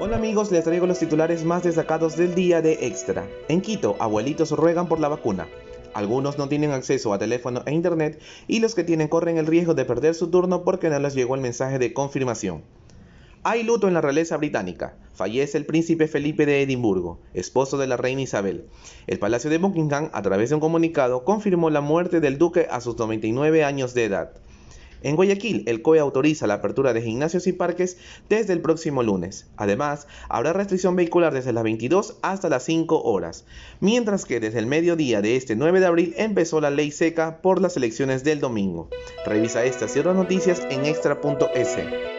Hola amigos, les traigo los titulares más destacados del día de Extra. En Quito, abuelitos ruegan por la vacuna. Algunos no tienen acceso a teléfono e internet y los que tienen corren el riesgo de perder su turno porque no les llegó el mensaje de confirmación. Hay luto en la realeza británica. Fallece el príncipe Felipe de Edimburgo, esposo de la reina Isabel. El Palacio de Buckingham, a través de un comunicado, confirmó la muerte del duque a sus 99 años de edad. En Guayaquil, el COE autoriza la apertura de gimnasios y parques desde el próximo lunes. Además, habrá restricción vehicular desde las 22 hasta las 5 horas, mientras que desde el mediodía de este 9 de abril empezó la ley seca por las elecciones del domingo. Revisa estas y otras noticias en extra.es.